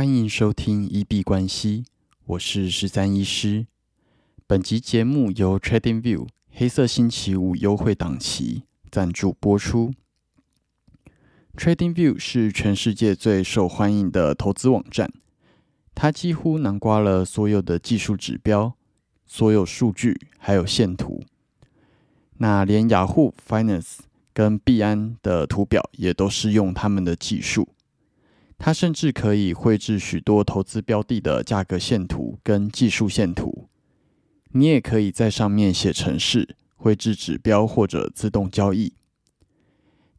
欢迎收听一币关系，我是十三医师。本集节目由 TradingView 黑色星期五优惠档期赞助播出。TradingView 是全世界最受欢迎的投资网站，它几乎囊括了所有的技术指标、所有数据，还有线图。那连雅虎 Finance 跟币安的图表也都是用他们的技术。它甚至可以绘制许多投资标的的价格线图跟技术线图。你也可以在上面写程式，绘制指标或者自动交易。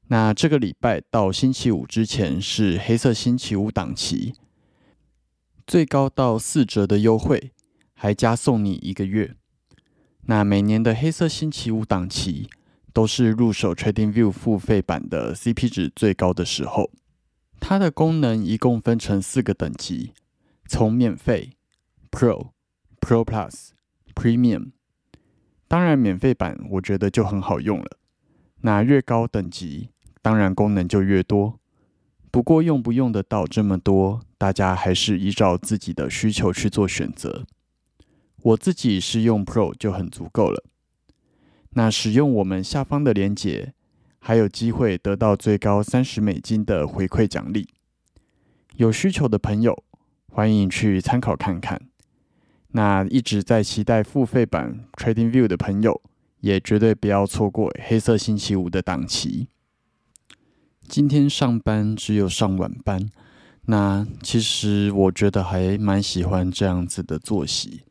那这个礼拜到星期五之前是黑色星期五档期，最高到四折的优惠，还加送你一个月。那每年的黑色星期五档期都是入手 TradingView 付费版的 CP 值最高的时候。它的功能一共分成四个等级，从免费、Pro、Pro Plus、Premium。当然，免费版我觉得就很好用了。那越高等级，当然功能就越多。不过用不用得到这么多，大家还是依照自己的需求去做选择。我自己是用 Pro 就很足够了。那使用我们下方的链接。还有机会得到最高三十美金的回馈奖励，有需求的朋友欢迎去参考看看。那一直在期待付费版 Trading View 的朋友，也绝对不要错过黑色星期五的档期。今天上班只有上晚班，那其实我觉得还蛮喜欢这样子的作息。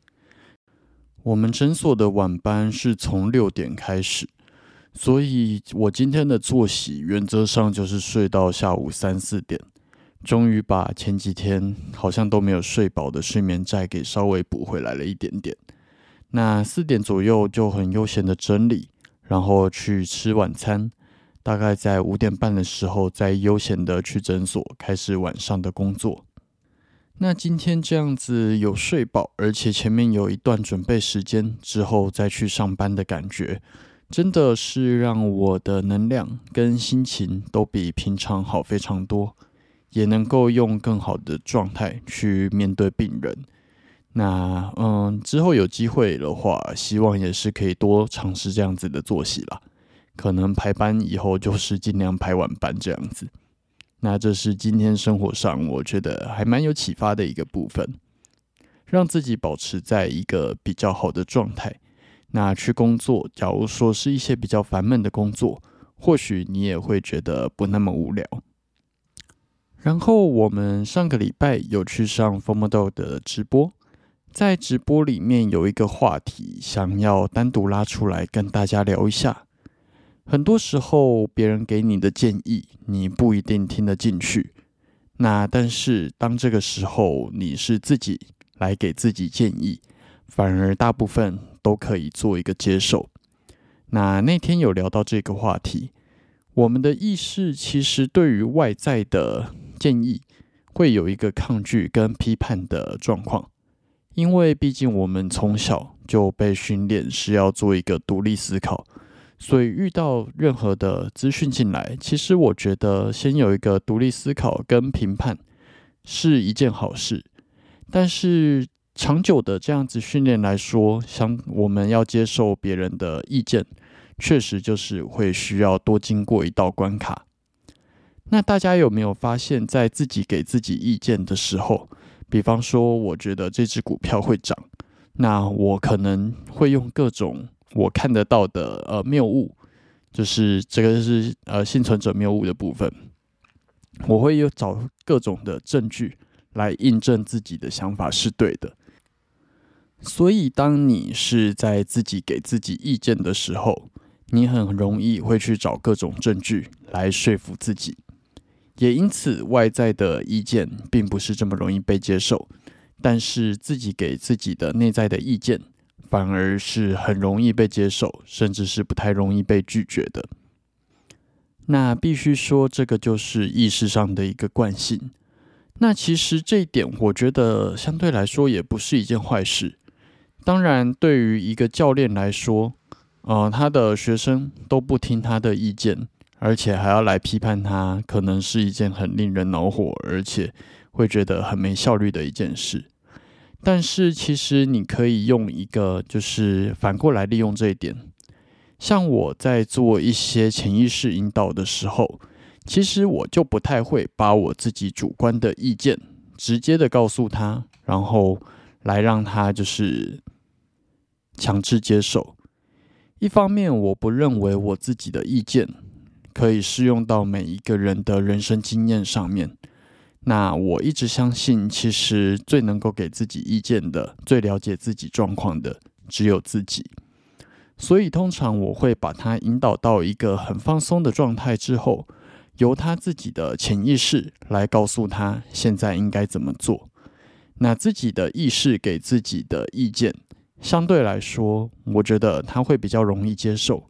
我们诊所的晚班是从六点开始。所以，我今天的作息原则上就是睡到下午三四点，终于把前几天好像都没有睡饱的睡眠债给稍微补回来了一点点。那四点左右就很悠闲的整理，然后去吃晚餐，大概在五点半的时候再悠闲的去诊所开始晚上的工作。那今天这样子有睡饱，而且前面有一段准备时间之后再去上班的感觉。真的是让我的能量跟心情都比平常好非常多，也能够用更好的状态去面对病人。那嗯，之后有机会的话，希望也是可以多尝试这样子的作息啦。可能排班以后就是尽量排晚班这样子。那这是今天生活上我觉得还蛮有启发的一个部分，让自己保持在一个比较好的状态。那去工作，假如说是一些比较烦闷的工作，或许你也会觉得不那么无聊。然后我们上个礼拜有去上 Formodo 的直播，在直播里面有一个话题，想要单独拉出来跟大家聊一下。很多时候别人给你的建议，你不一定听得进去。那但是当这个时候你是自己来给自己建议，反而大部分。都可以做一个接受。那那天有聊到这个话题，我们的意识其实对于外在的建议会有一个抗拒跟批判的状况，因为毕竟我们从小就被训练是要做一个独立思考，所以遇到任何的资讯进来，其实我觉得先有一个独立思考跟评判是一件好事，但是。长久的这样子训练来说，像我们要接受别人的意见，确实就是会需要多经过一道关卡。那大家有没有发现，在自己给自己意见的时候，比方说，我觉得这只股票会涨，那我可能会用各种我看得到的呃谬误，就是这个是呃幸存者谬误的部分，我会有找各种的证据来印证自己的想法是对的。所以，当你是在自己给自己意见的时候，你很容易会去找各种证据来说服自己，也因此外在的意见并不是这么容易被接受。但是自己给自己的内在的意见，反而是很容易被接受，甚至是不太容易被拒绝的。那必须说，这个就是意识上的一个惯性。那其实这一点，我觉得相对来说也不是一件坏事。当然，对于一个教练来说，呃，他的学生都不听他的意见，而且还要来批判他，可能是一件很令人恼火，而且会觉得很没效率的一件事。但是其实你可以用一个，就是反过来利用这一点。像我在做一些潜意识引导的时候，其实我就不太会把我自己主观的意见直接的告诉他，然后来让他就是强制接受。一方面，我不认为我自己的意见可以适用到每一个人的人生经验上面。那我一直相信，其实最能够给自己意见的、最了解自己状况的，只有自己。所以，通常我会把他引导到一个很放松的状态之后，由他自己的潜意识来告诉他现在应该怎么做。那自己的意识给自己的意见，相对来说，我觉得他会比较容易接受，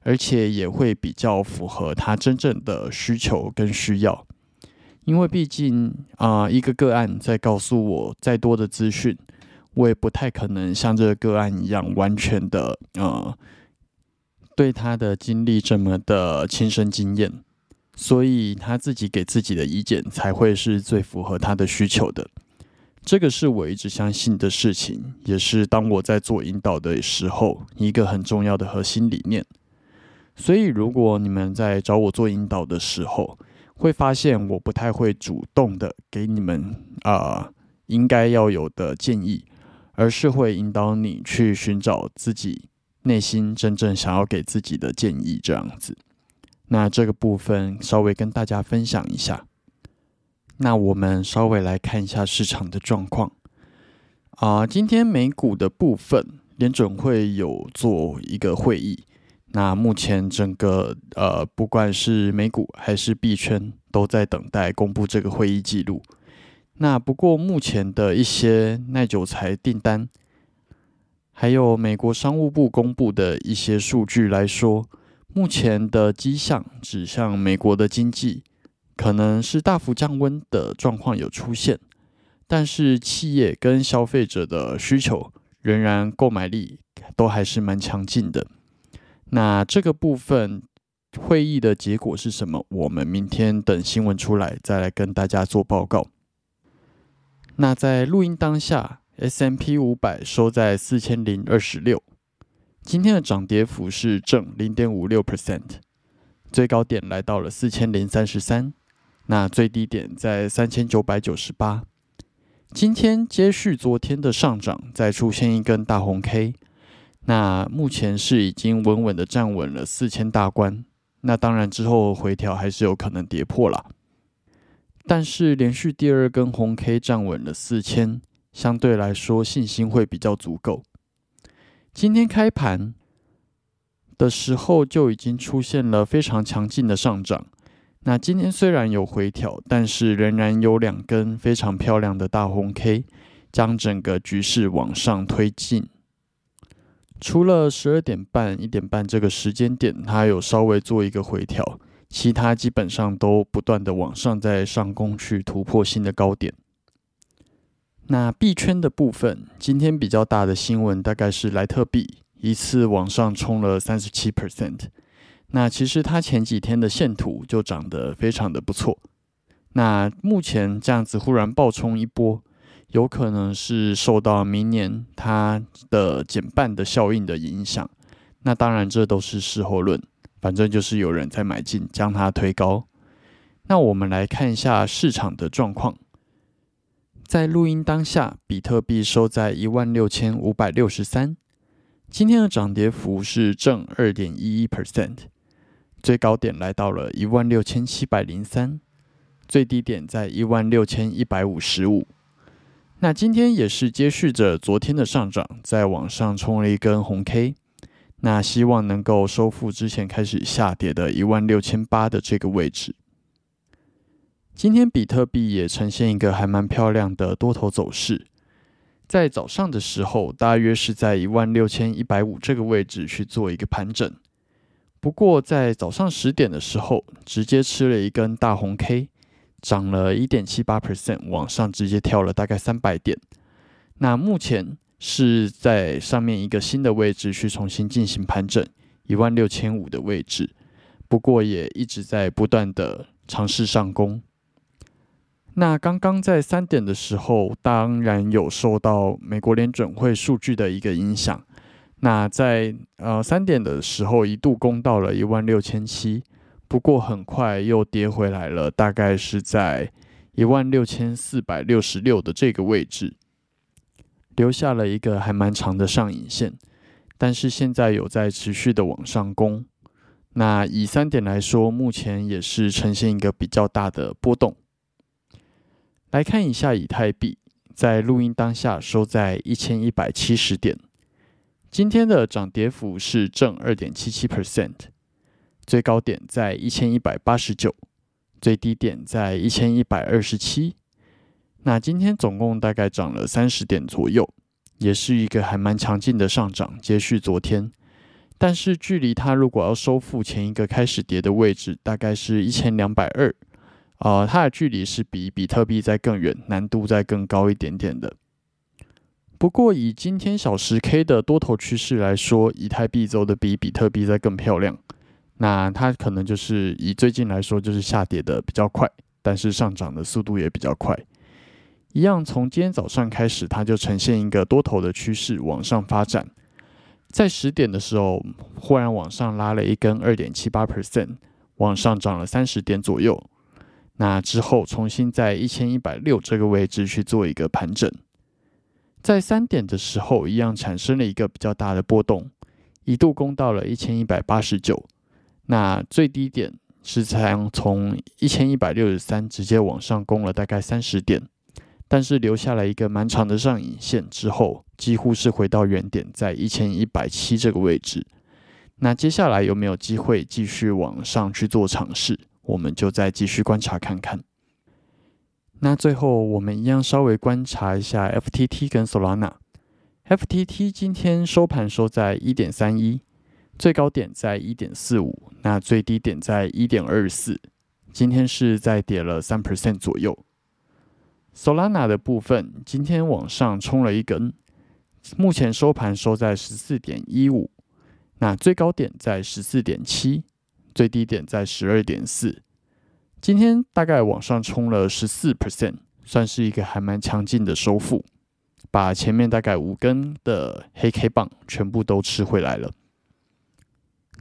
而且也会比较符合他真正的需求跟需要。因为毕竟啊，一个个案在告诉我再多的资讯，我也不太可能像这个个案一样完全的呃，对他的经历这么的亲身经验，所以他自己给自己的意见才会是最符合他的需求的。这个是我一直相信的事情，也是当我在做引导的时候一个很重要的核心理念。所以，如果你们在找我做引导的时候，会发现我不太会主动的给你们啊应该要有的建议，而是会引导你去寻找自己内心真正想要给自己的建议这样子。那这个部分稍微跟大家分享一下。那我们稍微来看一下市场的状况啊，今天美股的部分，联准会有做一个会议。那目前整个呃，不管是美股还是币圈，都在等待公布这个会议记录。那不过目前的一些耐久材订单，还有美国商务部公布的一些数据来说，目前的迹象指向美国的经济可能是大幅降温的状况有出现，但是企业跟消费者的需求仍然购买力都还是蛮强劲的。那这个部分会议的结果是什么？我们明天等新闻出来再来跟大家做报告。那在录音当下，S M P 五百收在四千零二十六，今天的涨跌幅是正零点五六 percent，最高点来到了四千零三十三，那最低点在三千九百九十八。今天接续昨天的上涨，再出现一根大红 K。那目前是已经稳稳的站稳了四千大关，那当然之后回调还是有可能跌破了，但是连续第二根红 K 站稳了四千，相对来说信心会比较足够。今天开盘的时候就已经出现了非常强劲的上涨，那今天虽然有回调，但是仍然有两根非常漂亮的大红 K，将整个局势往上推进。除了十二点半、一点半这个时间点，它有稍微做一个回调，其他基本上都不断的往上在上攻去突破新的高点。那币圈的部分，今天比较大的新闻大概是莱特币一次往上冲了三十七 percent。那其实它前几天的线图就涨得非常的不错。那目前这样子忽然暴冲一波。有可能是受到明年它的减半的效应的影响，那当然这都是事后论，反正就是有人在买进将它推高。那我们来看一下市场的状况，在录音当下，比特币收在一万六千五百六十三，今天的涨跌幅是正二点一一 percent，最高点来到了一万六千七百零三，最低点在一万六千一百五十五。那今天也是接续着昨天的上涨，在往上冲了一根红 K，那希望能够收复之前开始下跌的一万六千八的这个位置。今天比特币也呈现一个还蛮漂亮的多头走势，在早上的时候大约是在一万六千一百五这个位置去做一个盘整，不过在早上十点的时候直接吃了一根大红 K。涨了一点七八 percent，往上直接跳了大概三百点。那目前是在上面一个新的位置去重新进行盘整，一万六千五的位置。不过也一直在不断的尝试上攻。那刚刚在三点的时候，当然有受到美国联准会数据的一个影响。那在呃三点的时候，一度攻到了一万六千七，不过很快又跌回来了，大概是在一万六千四百六十六的这个位置，留下了一个还蛮长的上影线。但是现在有在持续的往上攻。那以三点来说，目前也是呈现一个比较大的波动。来看一下以太币，在录音当下收在一千一百七十点，今天的涨跌幅是正二点七七 percent，最高点在一千一百八十九，最低点在一千一百二十七。那今天总共大概涨了三十点左右，也是一个还蛮强劲的上涨，接续昨天。但是距离它如果要收复前一个开始跌的位置，大概是一千两百二。啊，它的距离是比比特币在更远，难度在更高一点点的。不过以今天小时 K 的多头趋势来说，以太币走的比比特币在更漂亮。那它可能就是以最近来说，就是下跌的比较快，但是上涨的速度也比较快。一样，从今天早上开始，它就呈现一个多头的趋势往上发展。在十点的时候，忽然往上拉了一根二点七八 percent，往上涨了三十点左右。那之后，重新在一千一百六这个位置去做一个盘整，在三点的时候，一样产生了一个比较大的波动，一度攻到了一千一百八十九。那最低点是从从一千一百六十三直接往上攻了大概三十点，但是留下了一个蛮长的上影线之后，几乎是回到原点，在一千一百七这个位置。那接下来有没有机会继续往上去做尝试？我们就再继续观察看看。那最后，我们一样稍微观察一下 FTT 跟 Solana。FTT 今天收盘收在一点三一，最高点在一点四五，那最低点在一点二四。今天是在跌了三 percent 左右。Solana 的部分今天往上冲了一根，目前收盘收在十四点一五，那最高点在十四点七。最低点在十二点四，今天大概往上冲了十四 percent，算是一个还蛮强劲的收复，把前面大概五根的黑 K 棒全部都吃回来了。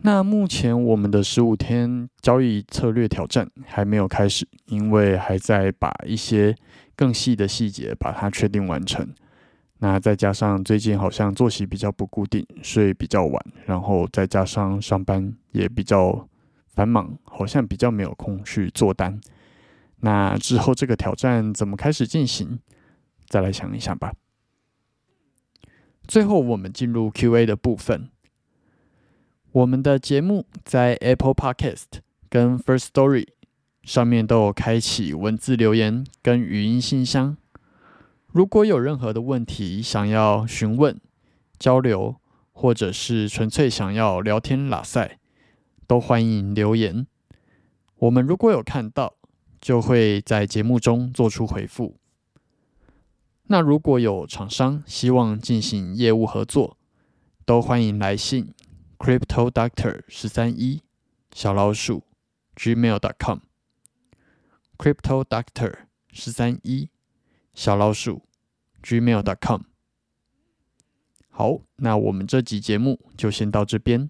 那目前我们的十五天交易策略挑战还没有开始，因为还在把一些更细的细节把它确定完成。那再加上最近好像作息比较不固定，睡比较晚，然后再加上上班也比较。繁忙，好像比较没有空去做单。那之后这个挑战怎么开始进行？再来想一想吧。最后，我们进入 Q&A 的部分。我们的节目在 Apple Podcast 跟 First Story 上面都有开启文字留言跟语音信箱。如果有任何的问题想要询问、交流，或者是纯粹想要聊天拉塞。都欢迎留言，我们如果有看到，就会在节目中做出回复。那如果有厂商希望进行业务合作，都欢迎来信 crypto doctor 十三一小老鼠 gmail dot com crypto doctor 十三一小老鼠 gmail dot com。好，那我们这集节目就先到这边。